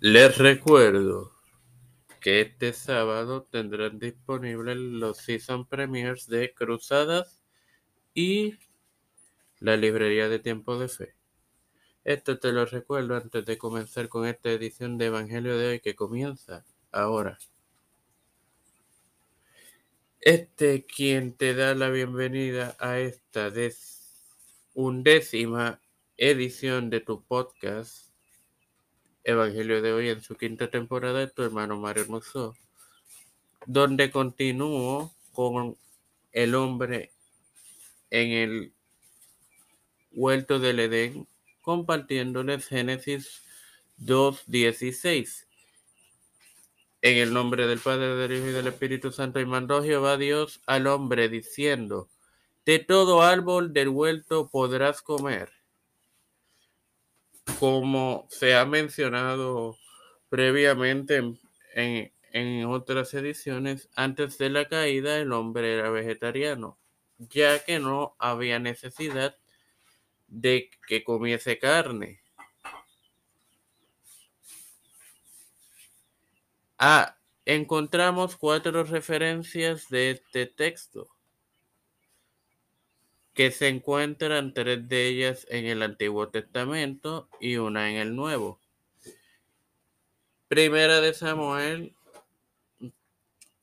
Les recuerdo que este sábado tendrán disponibles los season premiers de Cruzadas y la librería de Tiempo de Fe. Esto te lo recuerdo antes de comenzar con esta edición de Evangelio de hoy que comienza ahora. Este quien te da la bienvenida a esta undécima edición de tu podcast Evangelio de hoy en su quinta temporada de tu hermano Mario Hermoso, donde continúo con el hombre en el huerto del Edén, compartiéndoles Génesis 2.16. En el nombre del Padre, del Hijo y del Espíritu Santo, y mandó Jehová Dios al hombre diciendo, de todo árbol del huerto podrás comer. Como se ha mencionado previamente en, en otras ediciones, antes de la caída el hombre era vegetariano, ya que no había necesidad de que comiese carne. Ah, encontramos cuatro referencias de este texto, que se encuentran tres de ellas en el Antiguo Testamento y una en el Nuevo. Primera de Samuel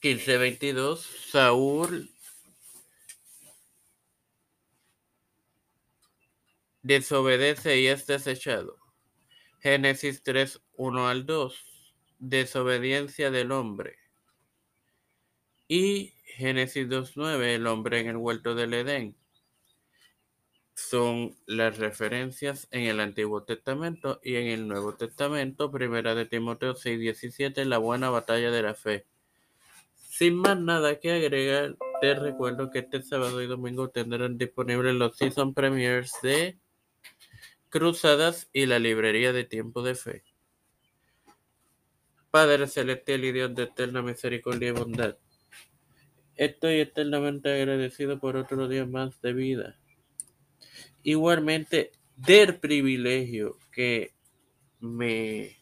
15:22, Saúl desobedece y es desechado. Génesis 3, 1 al 2 desobediencia del hombre. Y Génesis 2.9, el hombre en el huerto del Edén. Son las referencias en el Antiguo Testamento y en el Nuevo Testamento, primera de Timoteo 6.17, la buena batalla de la fe. Sin más nada que agregar, te recuerdo que este sábado y domingo tendrán disponibles los season premiers de Cruzadas y la librería de Tiempo de Fe. Padre celestial y Dios de eterna misericordia y bondad. Estoy eternamente agradecido por otro día más de vida. Igualmente del privilegio que me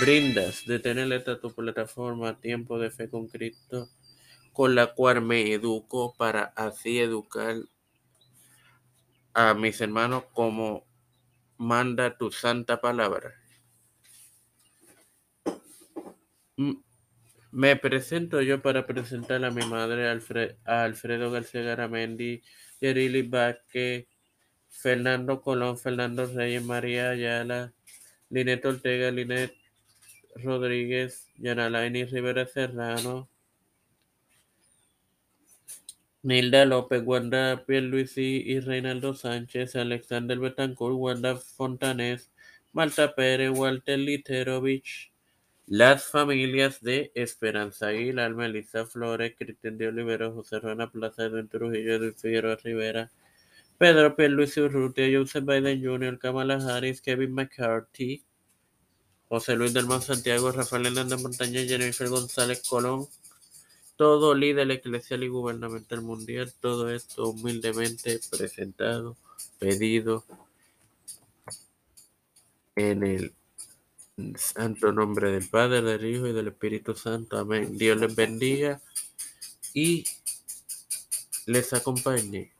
brindas de tener esta tu plataforma Tiempo de Fe con Cristo, con la cual me educo para así educar a mis hermanos como manda tu santa palabra. Me presento yo para presentar a mi madre, a Alfredo García Garamendi, Yerili Vázquez, Fernando Colón, Fernando Reyes, María Ayala, Linet Ortega, Linet Rodríguez, Yanalaini Rivera Serrano, Nilda López, Wanda Pierluisi y Reinaldo Sánchez, Alexander Betancourt, Wanda Fontanés, Malta Pérez, Walter Literovich, las familias de Esperanza Aguilar, Melissa Flores, Cristian de Olivero, José Rana Plaza, Edwin Trujillo, Edwin Figueroa Rivera, Pedro Luis Urrutia, Joseph Biden Jr., Kamala Harris, Kevin McCarthy, José Luis del Mar Santiago, Rafael Hernández Montaña, Jennifer González Colón, todo líder eclesial y gubernamental mundial, todo esto humildemente presentado, pedido en el santo nombre del Padre, del Hijo y del Espíritu Santo. Amén. Dios les bendiga y les acompañe.